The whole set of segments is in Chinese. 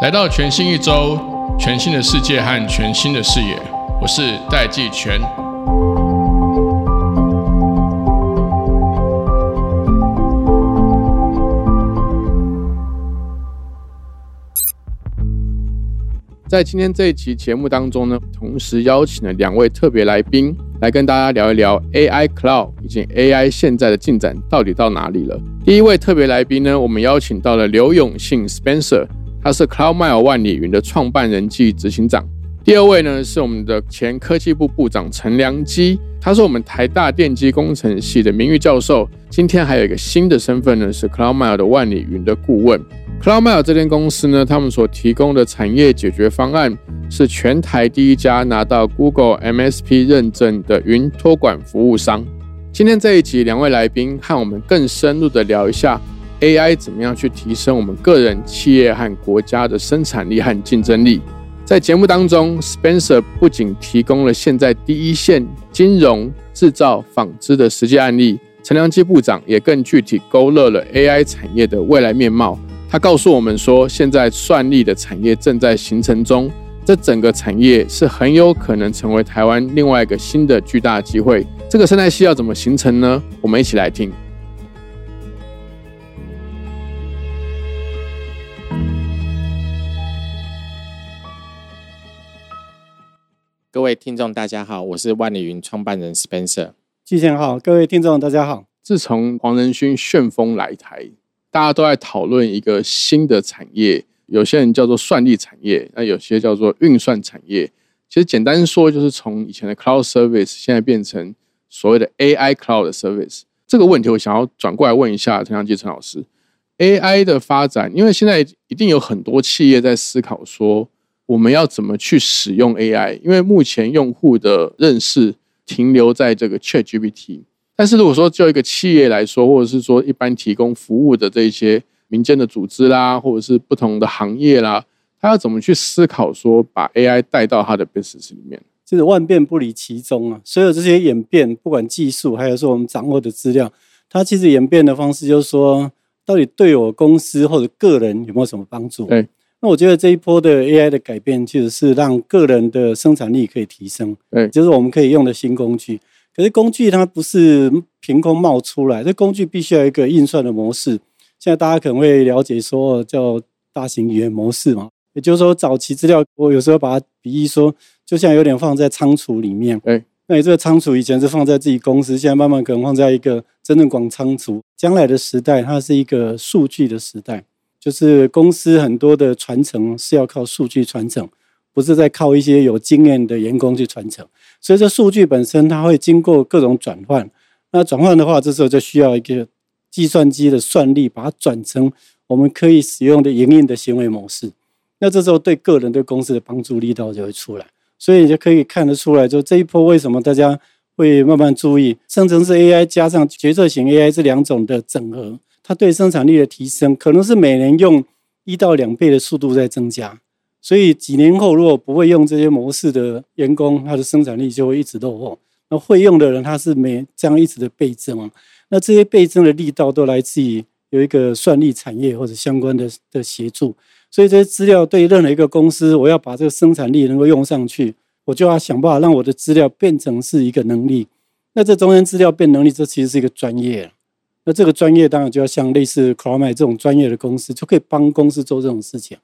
来到全新一周，全新的世界和全新的视野，我是戴季全。在今天这一期节目当中呢，同时邀请了两位特别来宾，来跟大家聊一聊 AI Cloud 以及 AI 现在的进展到底到哪里了。第一位特别来宾呢，我们邀请到了刘永信 Spencer，他是 CloudMile 万里云的创办人暨执行长。第二位呢，是我们的前科技部部长陈良基，他是我们台大电机工程系的名誉教授，今天还有一个新的身份呢，是 CloudMile 的万里云的顾问。CloudMile 这间公司呢，他们所提供的产业解决方案是全台第一家拿到 Google MSP 认证的云托管服务商。今天这一集，两位来宾和我们更深入的聊一下 AI 怎么样去提升我们个人、企业和国家的生产力和竞争力。在节目当中，Spencer 不仅提供了现在第一线金融、制造、纺织的实际案例，陈良基部长也更具体勾勒了 AI 产业的未来面貌。他告诉我们说，现在算力的产业正在形成中，这整个产业是很有可能成为台湾另外一个新的巨大机会。这个生态系要怎么形成呢？我们一起来听。各位听众，大家好，我是万里云创办人 Spencer。季前好，各位听众大家好。自从黄仁勋旋风来台。大家都在讨论一个新的产业，有些人叫做算力产业，那有些叫做运算产业。其实简单说，就是从以前的 cloud service 现在变成所谓的 AI cloud service。这个问题，我想要转过来问一下陈良基陈老师：AI 的发展，因为现在一定有很多企业在思考说，我们要怎么去使用 AI？因为目前用户的认识停留在这个 ChatGPT。但是如果说就一个企业来说，或者是说一般提供服务的这些民间的组织啦，或者是不同的行业啦，他要怎么去思考说把 AI 带到他的 business 里面？就是万变不离其宗啊！所有这些演变，不管技术，还有说我们掌握的资料，它其实演变的方式就是说，到底对我公司或者个人有没有什么帮助？对。那我觉得这一波的 AI 的改变，其实是让个人的生产力可以提升，对，就是我们可以用的新工具。可是工具它不是凭空冒出来，这工具必须要一个运算的模式。现在大家可能会了解说叫大型语言模式嘛，也就是说早期资料我有时候把它比喻说，就像有点放在仓储里面。哎，那你这个仓储以前是放在自己公司，现在慢慢可能放在一个真正广仓储。将来的时代，它是一个数据的时代，就是公司很多的传承是要靠数据传承。不是在靠一些有经验的员工去传承，所以这数据本身它会经过各种转换。那转换的话，这时候就需要一个计算机的算力，把它转成我们可以使用的营运的行为模式。那这时候对个人对公司的帮助力道就会出来。所以就可以看得出来，就这一波为什么大家会慢慢注意生成式 AI 加上决策型 AI 这两种的整合，它对生产力的提升，可能是每年用一到两倍的速度在增加。所以几年后，如果不会用这些模式的员工，他的生产力就会一直落后。那会用的人，他是没这样一直的倍增。那这些倍增的力道都来自于有一个算力产业或者相关的的协助。所以这些资料对任何一个公司，我要把这个生产力能够用上去，我就要想办法让我的资料变成是一个能力。那这中间资料变能力，这其实是一个专业。那这个专业当然就要像类似 Cloud AI 这种专业的公司，就可以帮公司做这种事情。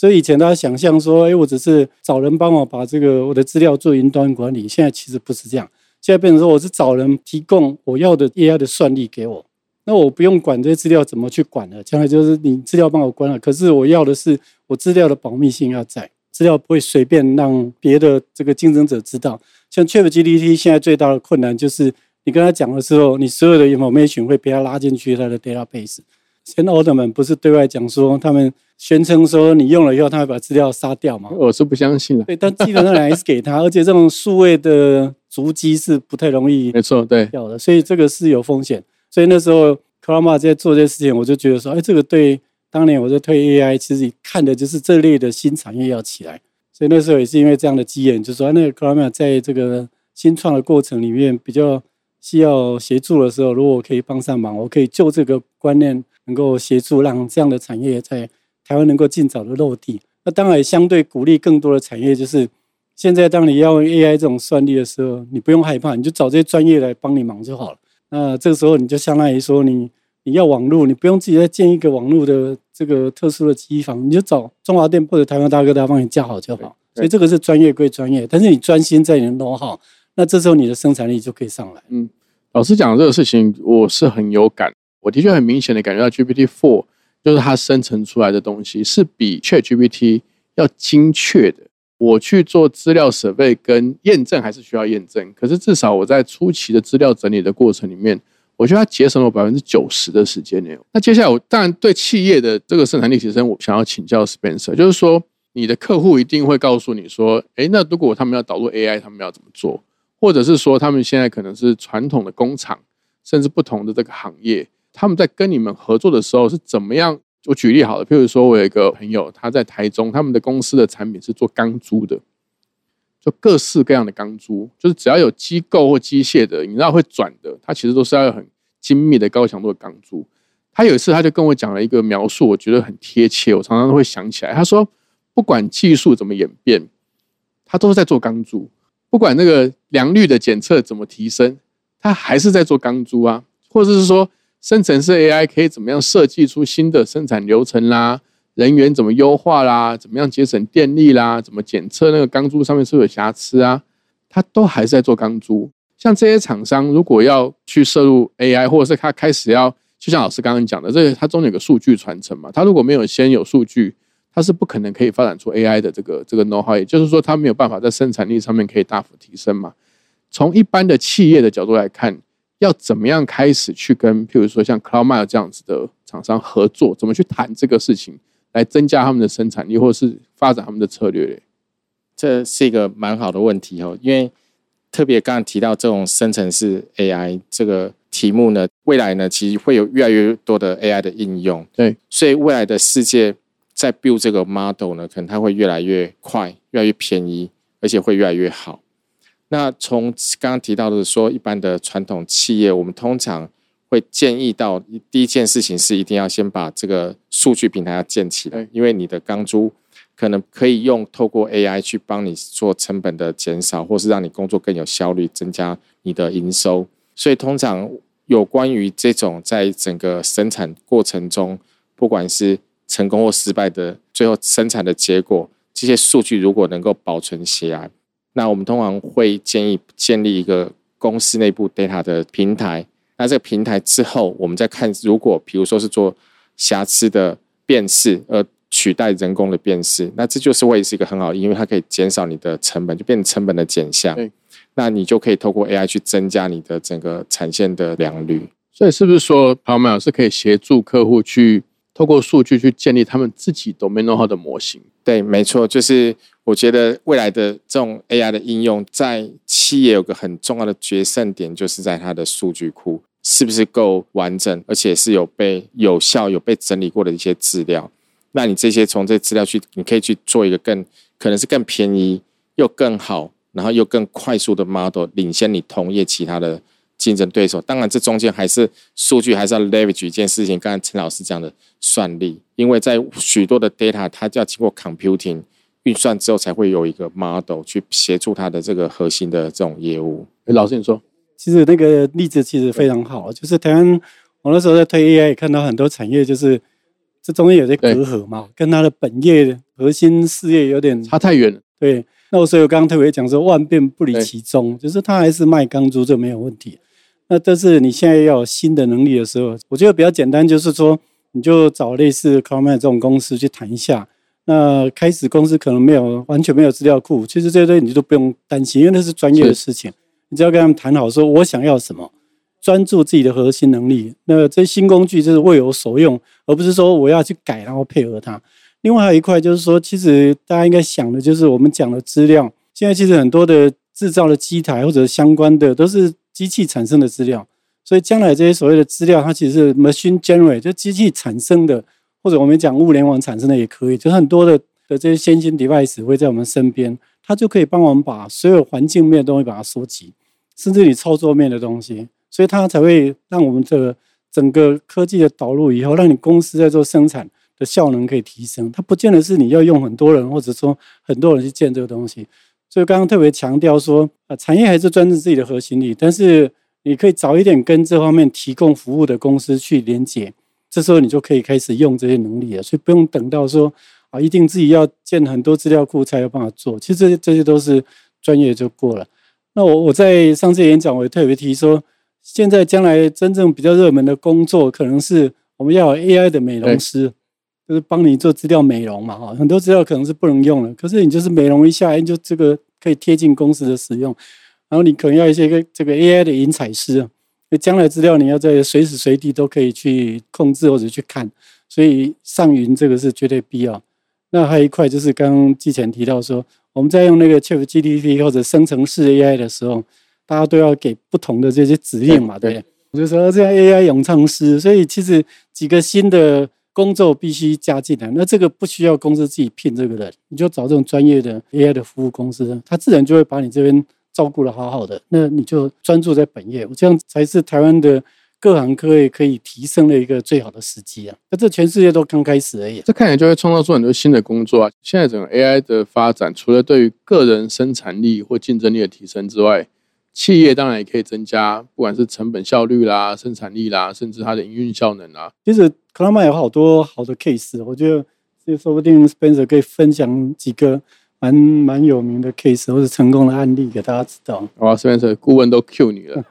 所以以前大家想象说，哎，我只是找人帮我把这个我的资料做云端管理。现在其实不是这样，现在变成说我是找人提供我要的 AI 的算力给我，那我不用管这些资料怎么去管了，将来就是你资料帮我关了。可是我要的是我资料的保密性要在，资料不会随便让别的这个竞争者知道。像 ChatGPT 现在最大的困难就是你跟他讲的时候，你所有的 information 会被他拉进去他的 database。前奥特曼不是对外讲说他们。宣称说你用了以后，他会把资料杀掉嘛？我是不相信的。对，但基本上还是给他，而且这种数位的足迹是不太容易，没错，对，掉的，所以这个是有风险。所以那时候克拉玛在做这些事情，我就觉得说，哎，这个对当年我在推 AI，其实看的就是这类的新产业要起来。所以那时候也是因为这样的机缘，就说那个克拉玛在这个新创的过程里面比较需要协助的时候，如果我可以帮上忙，我可以就这个观念能够协助，让这样的产业在台湾能够尽早的落地。那当然也相对鼓励更多的产业，就是现在当你要用 AI 这种算力的时候，你不用害怕，你就找这些专业来帮你忙就好了。那这个时候你就相当于说你你要网络，你不用自己再建一个网络的这个特殊的机房，你就找中华电或者台湾大哥大帮你架好就好。所以这个是专业归专业，但是你专心在你的弄好，那这时候你的生产力就可以上来。嗯，老师讲这个事情，我是很有感。我的确很明显的感觉到 GPT Four 就是它生成出来的东西是比 Chat GPT 要精确的。我去做资料设备跟验证还是需要验证，可是至少我在初期的资料整理的过程里面，我觉得它节省了百分之九十的时间呢。那接下来我当然对企业的这个生产力提升，我想要请教 Spencer，就是说。你的客户一定会告诉你说：“诶，那如果他们要导入 AI，他们要怎么做？或者是说，他们现在可能是传统的工厂，甚至不同的这个行业，他们在跟你们合作的时候是怎么样？我举例好了，譬如说我有一个朋友，他在台中，他们的公司的产品是做钢珠的，就各式各样的钢珠，就是只要有机构或机械的，你知道会转的，它其实都是要有很精密的高强度的钢珠。他有一次他就跟我讲了一个描述，我觉得很贴切，我常常都会想起来。他说。不管技术怎么演变，他都是在做钢珠；不管那个良率的检测怎么提升，他还是在做钢珠啊。或者是说，生成式 AI 可以怎么样设计出新的生产流程啦？人员怎么优化啦？怎么样节省电力啦？怎么检测那个钢珠上面是不是有瑕疵啊？他都还是在做钢珠。像这些厂商，如果要去摄入 AI，或者是他开始要，就像老师刚刚讲的，这个它中间有个数据传承嘛。他如果没有先有数据，它是不可能可以发展出 AI 的这个这个 know how，也就是说，它没有办法在生产力上面可以大幅提升嘛。从一般的企业的角度来看，要怎么样开始去跟，譬如说像 CloudMile 这样子的厂商合作，怎么去谈这个事情，来增加他们的生产力，或者是发展他们的策略？这是一个蛮好的问题哦，因为特别刚刚提到这种生成式 AI 这个题目呢，未来呢其实会有越来越多的 AI 的应用，对，所以未来的世界。在 build 这个 model 呢，可能它会越来越快，越来越便宜，而且会越来越好。那从刚刚提到的说，一般的传统企业，我们通常会建议到第一件事情是，一定要先把这个数据平台要建起来，因为你的钢珠可能可以用透过 AI 去帮你做成本的减少，或是让你工作更有效率，增加你的营收。所以通常有关于这种在整个生产过程中，不管是成功或失败的最后生产的结果，这些数据如果能够保存起来，那我们通常会建议建立一个公司内部 data 的平台。那这个平台之后，我们再看，如果比如说是做瑕疵的辨识，而取代人工的辨识，那这就是会是一个很好，因为它可以减少你的成本，就变成成本的减项。那你就可以透过 AI 去增加你的整个产线的良率。所以是不是说，朋友们是可以协助客户去？透过数据去建立他们自己 domain know how 的模型。对，没错，就是我觉得未来的这种 AI 的应用，在企业有个很重要的决胜点，就是在它的数据库是不是够完整，而且是有被有效、有被整理过的一些资料。那你这些从这资料去，你可以去做一个更可能是更便宜又更好，然后又更快速的 model，领先你同业其他的。竞争对手，当然这中间还是数据还是要 leverage 一件事情。刚才陈老师讲的算力，因为在许多的 data，它就要经过 computing 运算之后，才会有一个 model 去协助它的这个核心的这种业务。老师你说，其实那个例子其实非常好，就是台湾我那时候在推 AI，看到很多产业就是这中间有些隔阂嘛，跟它的本业核心事业有点差太远了。对，那我所以我刚刚特别讲说，万变不离其宗，就是他还是卖钢珠，这没有问题。那但是你现在要有新的能力的时候，我觉得比较简单，就是说你就找类似 c o m m a n 这种公司去谈一下。那开始公司可能没有完全没有资料库，其实这些东西你都不用担心，因为那是专业的事情。你只要跟他们谈好，说我想要什么，专注自己的核心能力。那这新工具就是为我所用，而不是说我要去改然后配合它。另外还有一块就是说，其实大家应该想的就是我们讲的资料，现在其实很多的制造的机台或者相关的都是。机器产生的资料，所以将来这些所谓的资料，它其实是 machine generate，就机器产生的，或者我们讲物联网产生的也可以，就很多的的这些先进 device 会在我们身边，它就可以帮我们把所有环境面的东西把它收集，甚至你操作面的东西，所以它才会让我们这个整个科技的导入以后，让你公司在做生产的效能可以提升。它不见得是你要用很多人，或者说很多人去建这个东西。所以刚刚特别强调说，啊，产业还是专注自己的核心力，但是你可以早一点跟这方面提供服务的公司去连接，这时候你就可以开始用这些能力了。所以不用等到说啊，一定自己要建很多资料库才有办法做。其实这些这些都是专业就过了。那我我在上次演讲我也特别提说，现在将来真正比较热门的工作，可能是我们要有 AI 的美容师。就是帮你做资料美容嘛，哈，很多资料可能是不能用了，可是你就是美容一下，就这个可以贴近公司的使用。然后你可能要一些个这个 AI 的引采师，那将来资料你要在随时随地都可以去控制或者去看，所以上云这个是绝对必要。那还有一块就是刚刚之前提到说，我们在用那个 ChatGPT 或者生成式 AI 的时候，大家都要给不同的这些指令嘛，对不对？我就说这样 AI 咏唱师，所以其实几个新的。工作必须加进来，那这个不需要公司自己聘这个人，你就找这种专业的 AI 的服务公司，他自然就会把你这边照顾的好好的。那你就专注在本业，这样才是台湾的各行各业可以提升的一个最好的时机啊！那这全世界都刚开始而已，这看起来就会创造出很多新的工作啊！现在整个 AI 的发展，除了对于个人生产力或竞争力的提升之外，企业当然也可以增加，不管是成本效率啦、生产力啦，甚至它的营运效能啦。其实 a m a 有好多好的 case，我觉得这说不定 Spencer 可以分享几个蛮蛮有名的 case 或者成功的案例给大家知道。哇，Spencer 顾问都 Q 你了。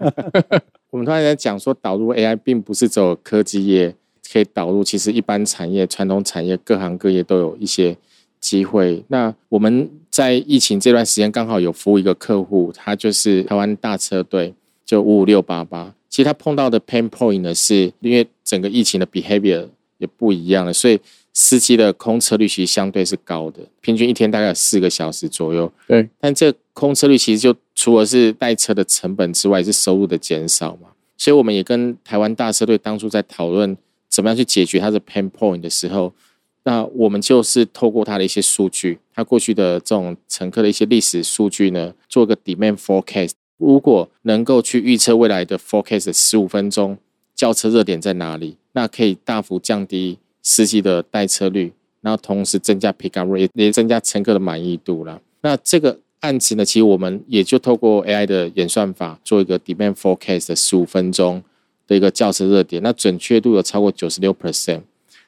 我们突然在讲说导入 AI，并不是只有科技业可以导入，其实一般产业、传统产业各行各业都有一些机会。那我们。在疫情这段时间，刚好有服务一个客户，他就是台湾大车队，就五五六八八。其实他碰到的 pain point 呢，是因为整个疫情的 behavior 也不一样了，所以司机的空车率其实相对是高的，平均一天大概有四个小时左右。对，但这空车率其实就除了是带车的成本之外，是收入的减少嘛。所以我们也跟台湾大车队当初在讨论怎么样去解决他的 pain point 的时候。那我们就是透过它的一些数据，它过去的这种乘客的一些历史数据呢，做个 demand forecast。如果能够去预测未来的 forecast 十五分钟叫车热点在哪里，那可以大幅降低司机的待车率，然后同时增加 pick up rate，也增加乘客的满意度了。那这个案子呢，其实我们也就透过 AI 的演算法做一个 demand forecast 十五分钟的一个叫车热点，那准确度有超过九十六 percent。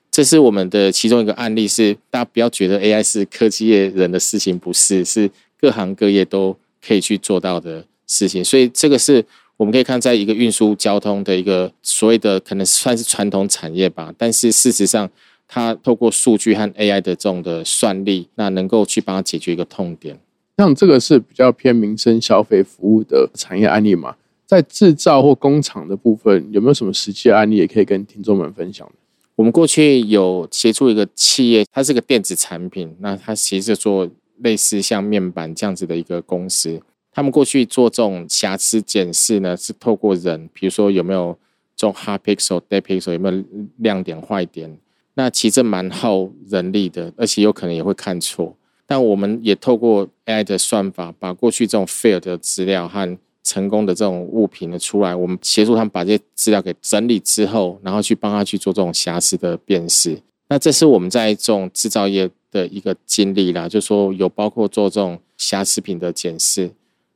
这是我们的其中一个案例，是大家不要觉得 AI 是科技业人的事情，不是，是各行各业都可以去做到的事情。所以这个是我们可以看，在一个运输交通的一个所谓的可能算是传统产业吧，但是事实上，它透过数据和 AI 的这种的算力，那能够去帮它解决一个痛点。像这个是比较偏民生消费服务的产业案例嘛，在制造或工厂的部分，有没有什么实际案例也可以跟听众们分享我们过去有协助一个企业，它是个电子产品，那它其实做类似像面板这样子的一个公司。他们过去做这种瑕疵检视呢，是透过人，比如说有没有这种 hard pixel、dead pixel，有没有亮点、坏点。那其实蛮耗人力的，而且有可能也会看错。但我们也透过 AI 的算法，把过去这种 fail 的资料和成功的这种物品的出来，我们协助他们把这些资料给整理之后，然后去帮他去做这种瑕疵的辨识。那这是我们在这种制造业的一个经历啦，就是说有包括做这种瑕疵品的检视。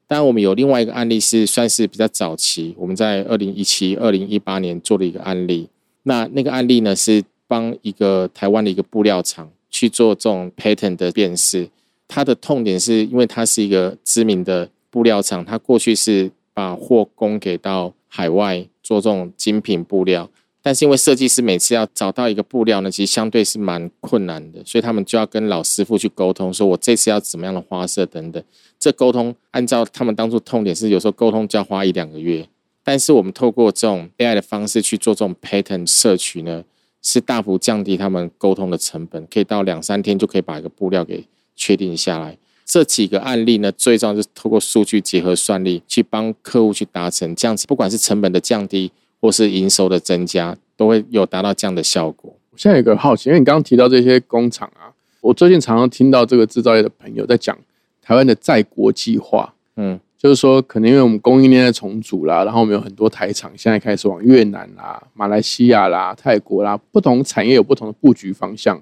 当然，我们有另外一个案例是算是比较早期，我们在二零一七、二零一八年做的一个案例。那那个案例呢，是帮一个台湾的一个布料厂去做这种 patent 的辨识。它的痛点是因为它是一个知名的。布料厂，它过去是把货供给到海外做这种精品布料，但是因为设计师每次要找到一个布料呢，其实相对是蛮困难的，所以他们就要跟老师傅去沟通，说我这次要怎么样的花色等等。这沟通按照他们当初痛点是，有时候沟通就要花一两个月，但是我们透过这种 AI 的方式去做这种 pattern 摄取呢，是大幅降低他们沟通的成本，可以到两三天就可以把一个布料给确定下来。这几个案例呢，最重要是透过数据结合算力，去帮客户去达成这样子，不管是成本的降低，或是营收的增加，都会有达到这样的效果。我现在有个好奇，因为你刚刚提到这些工厂啊，我最近常常听到这个制造业的朋友在讲台湾的在国际化，嗯，就是说，可能因为我们供应链在重组啦，然后我们有很多台厂现在开始往越南啦、马来西亚啦、泰国啦，不同产业有不同的布局方向。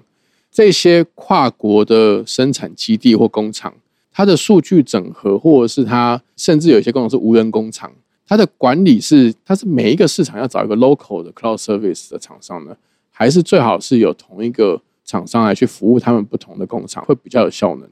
这些跨国的生产基地或工厂，它的数据整合，或者是它甚至有一些工厂是无人工厂，它的管理是，它是每一个市场要找一个 local 的 cloud service 的厂商呢，还是最好是有同一个厂商来去服务他们不同的工厂，会比较有效能。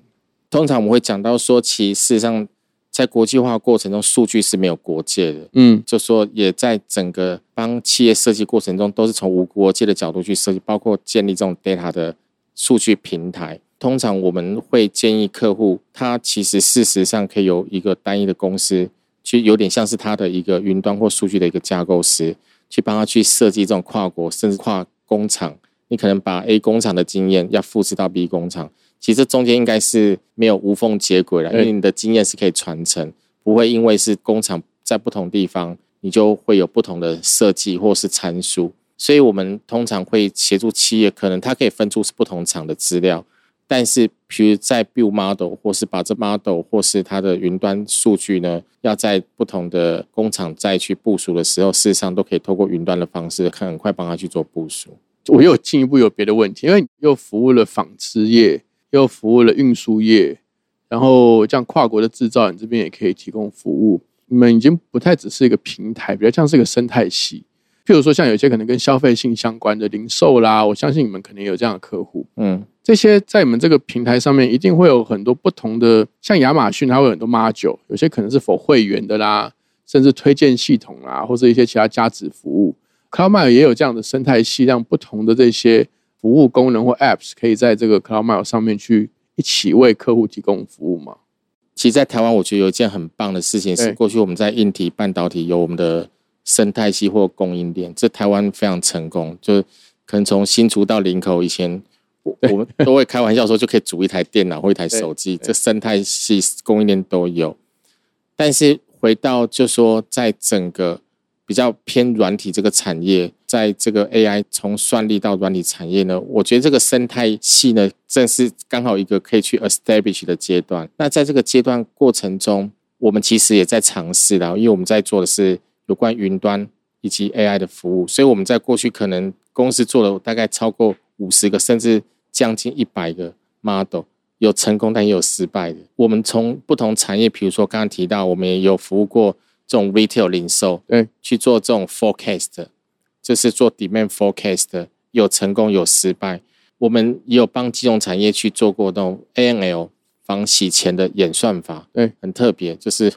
通常我们会讲到说，其实事实上。在国际化过程中，数据是没有国界的。嗯，就说也在整个帮企业设计过程中，都是从无国界的角度去设计，包括建立这种 data 的数据平台。通常我们会建议客户，他其实事实上可以有一个单一的公司，去有点像是他的一个云端或数据的一个架构师，去帮他去设计这种跨国甚至跨工厂。你可能把 A 工厂的经验要复制到 B 工厂。其实中间应该是没有无缝接轨了，因为你的经验是可以传承，不会因为是工厂在不同地方，你就会有不同的设计或是参数。所以我们通常会协助企业，可能它可以分出是不同厂的资料，但是比如在 build model 或是把这 model 或是它的云端数据呢，要在不同的工厂再去部署的时候，事实上都可以透过云端的方式，很快帮他去做部署。我又进一步有别的问题，因为又服务了纺织业。又服务了运输业，然后这样跨国的制造，你这边也可以提供服务。你们已经不太只是一个平台，比较像是一个生态系。譬如说，像有些可能跟消费性相关的零售啦，我相信你们肯定有这样的客户。嗯，这些在你们这个平台上面，一定会有很多不同的，像亚马逊，它会有很多 module，有些可能是否会员的啦，甚至推荐系统啦，或者一些其他加值服务。CloudMail 也有这样的生态系，让不同的这些。服务功能或 Apps 可以在这个 CloudMail 上面去一起为客户提供服务嘛？其实，在台湾，我觉得有一件很棒的事情是，过去我们在硬体半导体有我们的生态系或供应链，这台湾非常成功。就可能从新竹到林口，以前我我们都会开玩笑说，就可以组一台电脑或一台手机，这生态系供应链都有。但是回到就说，在整个比较偏软体这个产业。在这个 AI 从算力到软体产业呢，我觉得这个生态系呢，正是刚好一个可以去 establish 的阶段。那在这个阶段过程中，我们其实也在尝试的，因为我们在做的是有关云端以及 AI 的服务，所以我们在过去可能公司做了大概超过五十个，甚至将近一百个 model，有成功但也有失败的。我们从不同产业，比如说刚刚提到，我们也有服务过这种 retail 零售，对，去做这种 forecast。就是做 demand forecast，有成功有失败。我们也有帮金融产业去做过那种 ANL 防洗钱的演算法，对，很特别。就是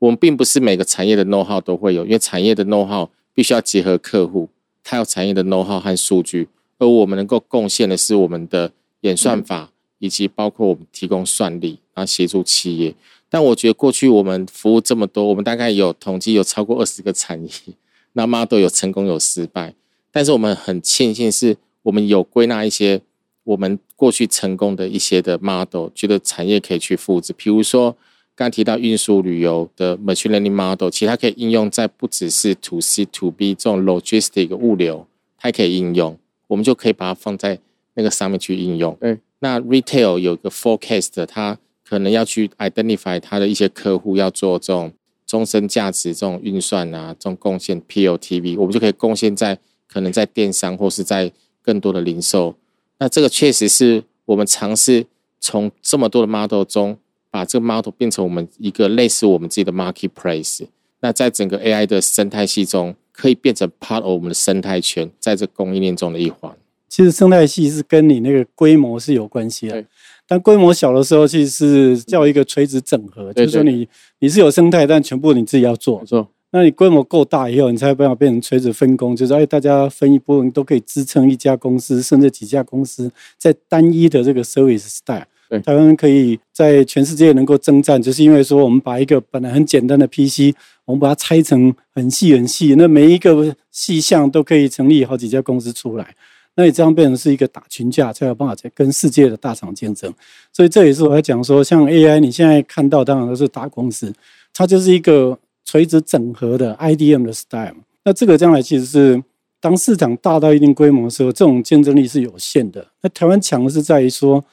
我们并不是每个产业的 know how 都会有，因为产业的 know how 必须要结合客户，他有产业的 know how 和数据，而我们能够贡献的是我们的演算法，以及包括我们提供算力，然后协助企业。但我觉得过去我们服务这么多，我们大概有统计有超过二十个产业。那 model 有成功有失败，但是我们很庆幸是我们有归纳一些我们过去成功的一些的 model，觉得产业可以去复制。比如说刚提到运输旅游的 machine learning model，其实它可以应用在不只是 to C to B 这种 logistic 物流，它也可以应用，我们就可以把它放在那个上面去应用。嗯，那 retail 有个 forecast，它可能要去 identify 它的一些客户要做这种。终身价值这种运算啊，这种贡献 POTV，我们就可以贡献在可能在电商或是在更多的零售。那这个确实是我们尝试从这么多的 model 中，把这个 model 变成我们一个类似我们自己的 marketplace。那在整个 AI 的生态系中，可以变成 part of 我们的生态圈，在这供应链中的一环。其实生态系是跟你那个规模是有关系的。但规模小的时候，其实是叫一个垂直整合，就是说你你是有生态，但全部你自己要做。没错。那你规模够大以后，你才有办法变成垂直分工，就是哎，大家分一部分都可以支撑一家公司，甚至几家公司在单一的这个 service style。台湾可以在全世界能够征战，就是因为说我们把一个本来很简单的 PC，我们把它拆成很细很细，那每一个细项都可以成立好几家公司出来。那你这样变成是一个打群架，才有办法在跟世界的大厂竞争。所以这也是我在讲说，像 AI，你现在看到当然都是大公司，它就是一个垂直整合的 IDM 的 style。那这个将来其实是当市场大到一定规模的时候，这种竞争力是有限的。那台湾强的是在于说，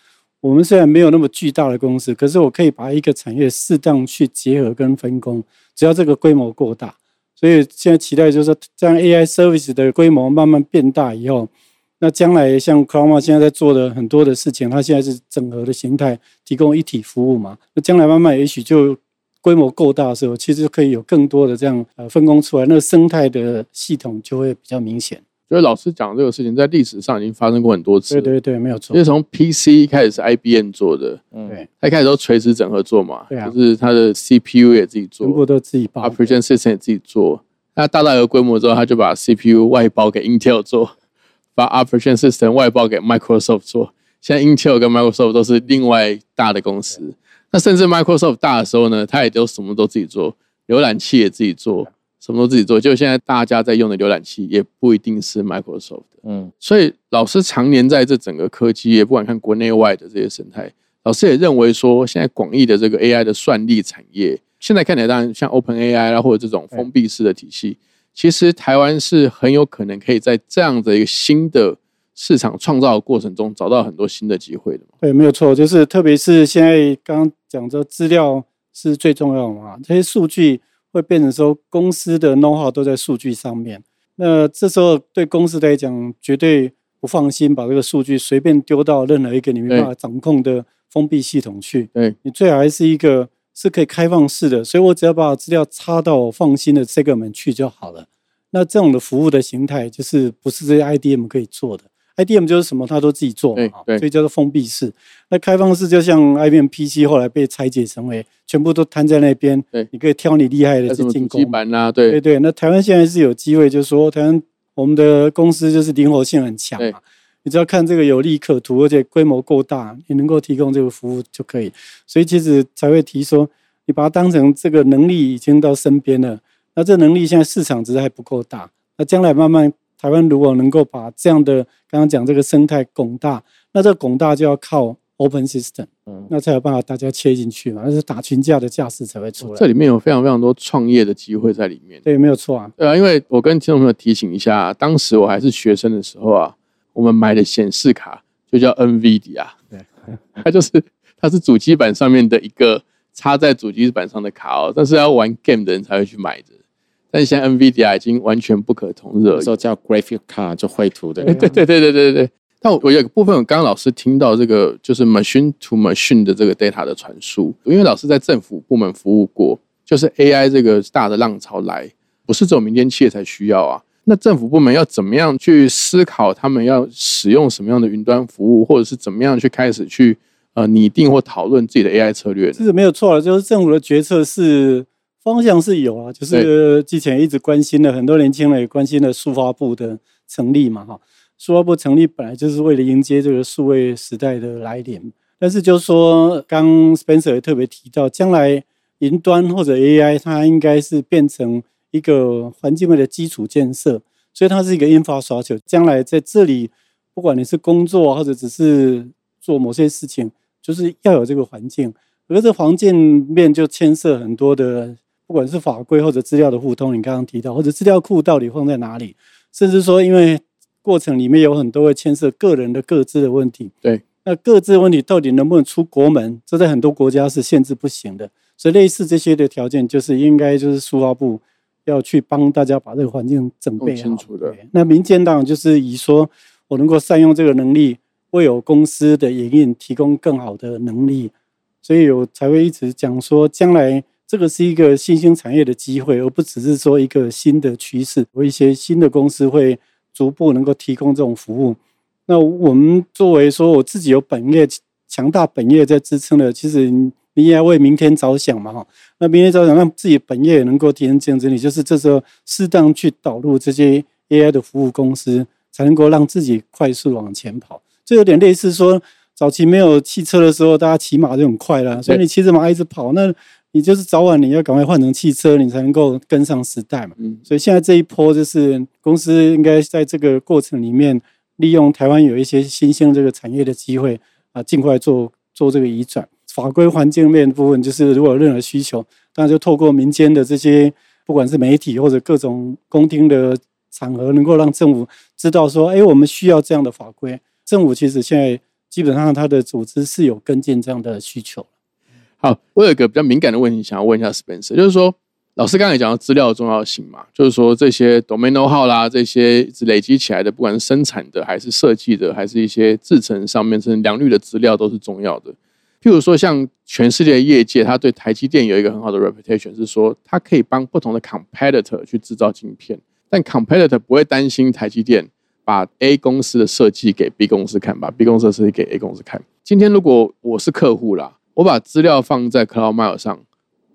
我们虽然没有那么巨大的公司，可是我可以把一个产业适当去结合跟分工，只要这个规模够大。所以现在期待就是说，这样 AI service 的规模慢慢变大以后，那将来像 c r o m a 现在在做的很多的事情，它现在是整合的形态，提供一体服务嘛。那将来慢慢也许就规模够大的时候，其实可以有更多的这样呃分工出来，那个生态的系统就会比较明显。所以老师讲这个事情，在历史上已经发生过很多次。对对对，没有错因。为从 PC 开始是 IBM 做的，嗯对，它一开始都垂直整合做嘛，对啊就是它的 CPU 也自己做全部都自己包。，Operation System 也自己做。那大大有规模之后，他就把 CPU 外包给 Intel 做，把 Operation System 外包给 Microsoft 做。现在 Intel 跟 Microsoft 都是另外大的公司。那甚至 Microsoft 大的时候呢，他也都什么都自己做，浏览器也自己做，什么都自己做。就现在大家在用的浏览器也不一定是 Microsoft 的。嗯所以老师常年在这整个科技业，不管看国内外的这些生态，老师也认为说，现在广义的这个 AI 的算力产业，现在看起来当然像 Open AI 啦，或者这种封闭式的体系，其实台湾是很有可能可以在这样的一个新的市场创造的过程中，找到很多新的机会的嘛。对，没有错，就是特别是现在刚刚讲的资料是最重要的嘛，这些数据会变成说公司的 know how 都在数据上面。那这时候对公司来讲，绝对不放心把这个数据随便丢到任何一个你没办法掌控的封闭系统去。对，你最好还是一个是可以开放式的，所以我只要把资料插到我放心的 segment 去就好了。那这种的服务的形态，就是不是这些 IDM 可以做的。IDM 就是什么，它都自己做所以叫做封闭式。那开放式就像 IBM PC 后来被拆解成为全部都摊在那边，对你可以挑你厉害的去进攻嘛。机板啊、对对对，那台湾现在是有机会，就是说台湾我们的公司就是灵活性很强嘛，你只要看这个有利可图，而且规模够大，你能够提供这个服务就可以。所以其实才会提说，你把它当成这个能力已经到身边了，那这能力现在市场只是还不够大，那将来慢慢台湾如果能够把这样的刚刚讲这个生态拱大，那这个拱大就要靠 open system，嗯那才有办法大家切进去嘛，那是打群架的架势才会出来。这里面有非常非常多创业的机会在里面。对，没有错啊。对啊，因为我跟听众朋友提醒一下，当时我还是学生的时候啊，我们买的显示卡就叫 NVIDIA，对，它就是它是主机板上面的一个插在主机板上的卡哦，但是要玩 game 的人才会去买的。但是现在 NVIDIA 已经完全不可同日而语有时。候叫 graphic card 就绘图的哎，对对对对对对。但我我有一个部分，我刚刚老师听到这个就是 machine to machine 的这个 data 的传输，因为老师在政府部门服务过，就是 AI 这个大的浪潮来，不是只有民间企业才需要啊。那政府部门要怎么样去思考他们要使用什么样的云端服务，或者是怎么样去开始去呃拟定或讨论自己的 AI 策略呢？这是没有错了，就是政府的决策是方向是有啊，就是之前一直关心的很多年轻人也关心的数发部的成立嘛，哈，数发部成立本来就是为了迎接这个数位时代的来临，但是就是说，刚 Spencer 也特别提到，将来云端或者 AI 它应该是变成一个环境位的基础建设，所以它是一个 infrastructure，将来在这里，不管你是工作或者只是做某些事情，就是要有这个环境。而这环境面就牵涉很多的，不管是法规或者资料的互通，你刚刚提到，或者资料库到底放在哪里，甚至说，因为过程里面有很多会牵涉个人的各自的问题。对，那各自的问题到底能不能出国门，这在很多国家是限制不行的。所以类似这些的条件，就是应该就是书发部要去帮大家把这个环境准备好。清楚的那民间当然就是以说我能够善用这个能力，为有公司的营运提供更好的能力。所以有才会一直讲说，将来这个是一个新兴产业的机会，而不只是说一个新的趋势。有一些新的公司会逐步能够提供这种服务。那我们作为说我自己有本业强大本业在支撑的，其实你也要为明天着想嘛哈。那明天着想，让自己本业也能够提升竞争力，就是这时候适当去导入这些 AI 的服务公司，才能够让自己快速往前跑。这有点类似说。早期没有汽车的时候，大家骑马就很快了，所以你骑着马一直跑，那你就是早晚你要赶快换成汽车，你才能够跟上时代嘛。嗯，所以现在这一波就是公司应该在这个过程里面，利用台湾有一些新兴这个产业的机会啊，尽快做做这个移转。法规环境面部分，就是如果有任何需求，当然就透过民间的这些，不管是媒体或者各种公听的场合，能够让政府知道说，哎，我们需要这样的法规。政府其实现在。基本上它的组织是有跟进这样的需求。好，我有一个比较敏感的问题想要问一下 Spencer，就是说，老师刚才讲到资料的重要性嘛，就是说这些 domain know how 啦，这些累积起来的，不管是生产的，还是设计的，还是一些制成上面，甚至良率的资料都是重要的。譬如说，像全世界的业界，它对台积电有一个很好的 reputation，是说它可以帮不同的 competitor 去制造晶片，但 competitor 不会担心台积电把 A 公司的设计给 B 公司看，把 B 公司的设计给 A 公司看。今天如果我是客户啦。我把资料放在 CloudMile 上，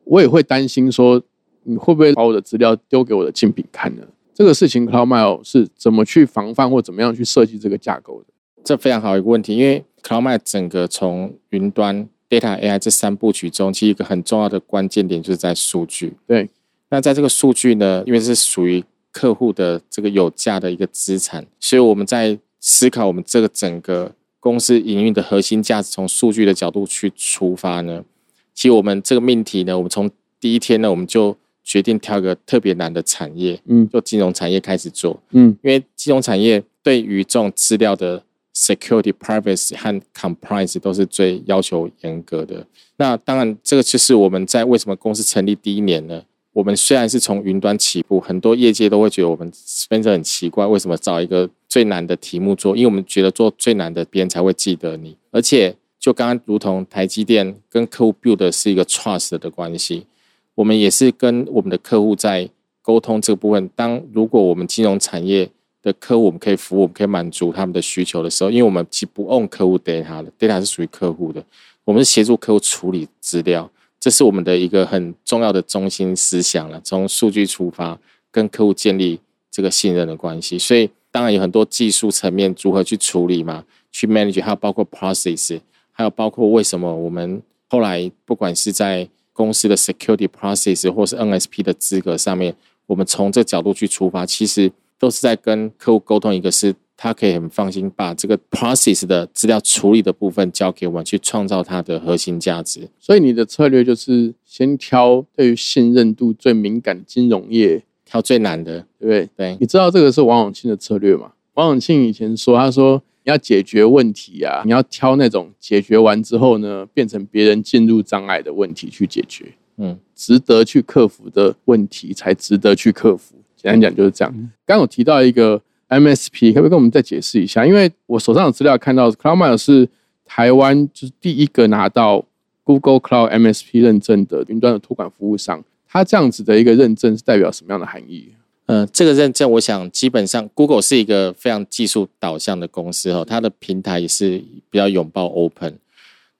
我也会担心说，你会不会把我的资料丢给我的竞品看呢？这个事情 CloudMile 是怎么去防范或怎么样去设计这个架构的？这非常好一个问题，因为 CloudMile 整个从云端、Data、AI 这三部曲中，其实一个很重要的关键点就是在数据。对，那在这个数据呢，因为是属于客户的这个有价的一个资产，所以我们在思考我们这个整个。公司营运的核心价值，从数据的角度去出发呢？其实我们这个命题呢，我们从第一天呢，我们就决定挑一个特别难的产业，嗯，就金融产业开始做，嗯，因为金融产业对于这种资料的 security、privacy 和 compliance 都是最要求严格的。那当然，这个就是我们在为什么公司成立第一年呢？我们虽然是从云端起步，很多业界都会觉得我们 Spencer 很奇怪，为什么找一个最难的题目做？因为我们觉得做最难的，别人才会记得你。而且，就刚刚如同台积电跟客户 build 的是一个 trust 的关系，我们也是跟我们的客户在沟通这个部分。当如果我们金融产业的客户，我们可以服务，我们可以满足他们的需求的时候，因为我们既不 own 客户 data 的 data 是属于客户的，我们是协助客户处理资料。这是我们的一个很重要的中心思想了。从数据出发，跟客户建立这个信任的关系。所以，当然有很多技术层面如何去处理嘛，去 manage，还有包括 process，还有包括为什么我们后来不管是在公司的 security process 或是 NSP 的资格上面，我们从这角度去出发，其实都是在跟客户沟通。一个是。他可以很放心把这个 process 的资料处理的部分交给我们，去创造它的核心价值。所以你的策略就是先挑对于信任度最敏感的金融业，挑最难的，对不对？对。你知道这个是王永庆的策略吗？王永庆以前说，他说你要解决问题啊，你要挑那种解决完之后呢，变成别人进入障碍的问题去解决。嗯，值得去克服的问题才值得去克服。简单讲就是这样。刚有提到一个。MSP 可不可以跟我们再解释一下？因为我手上的资料看到，CloudMile 是台湾就是第一个拿到 Google Cloud MSP 认证的云端的托管服务商。它这样子的一个认证是代表什么样的含义？呃，这个认证，我想基本上 Google 是一个非常技术导向的公司哦，它的平台也是比较拥抱 Open。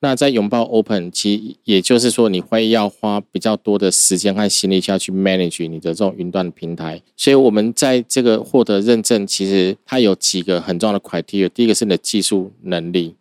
那在拥抱 Open，其实也就是说，你会要花比较多的时间和心力下去 manage 你的这种云端平台。所以，我们在这个获得认证，其实它有几个很重要的 criteria。第一个是你的技术能力，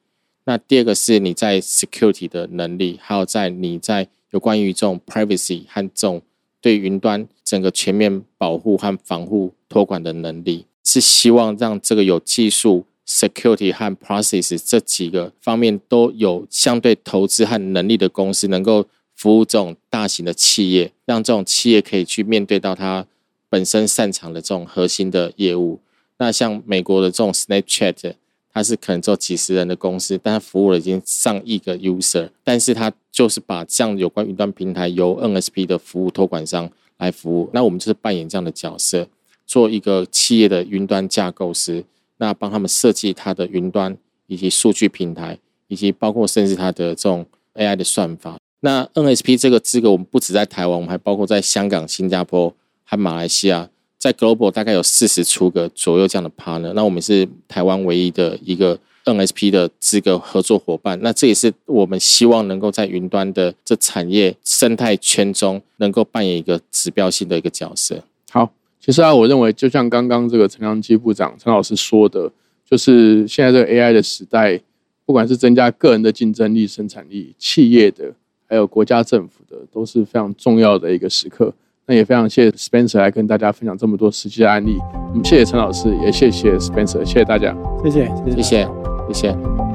那第二个是你在 security 的能力，还有在你在有关于这种 privacy 和这种对云端整个全面保护和防护托管的能力，是希望让这个有技术。Security 和 process 这几个方面都有相对投资和能力的公司，能够服务这种大型的企业，让这种企业可以去面对到它本身擅长的这种核心的业务。那像美国的这种 Snapchat，它是可能做几十人的公司，但它服务了已经上亿个 user，但是它就是把这样有关云端平台由 NSP 的服务托管商来服务。那我们就是扮演这样的角色，做一个企业的云端架构师。那帮他们设计它的云端以及数据平台，以及包括甚至它的这种 AI 的算法。那 NSP 这个资格，我们不止在台湾，我们还包括在香港、新加坡和马来西亚，在 Global 大概有四十出个左右这样的 partner。那我们是台湾唯一的一个 NSP 的资格合作伙伴。那这也是我们希望能够在云端的这产业生态圈中，能够扮演一个指标性的一个角色。好。其实啊，我认为就像刚刚这个陈良基部长陈老师说的，就是现在这个 AI 的时代，不管是增加个人的竞争力、生产力，企业的，还有国家政府的，都是非常重要的一个时刻。那也非常谢谢 Spencer 来跟大家分享这么多实际的案例。我们谢谢陈老师，也谢谢 Spencer，谢谢大家，谢谢，谢谢，谢谢。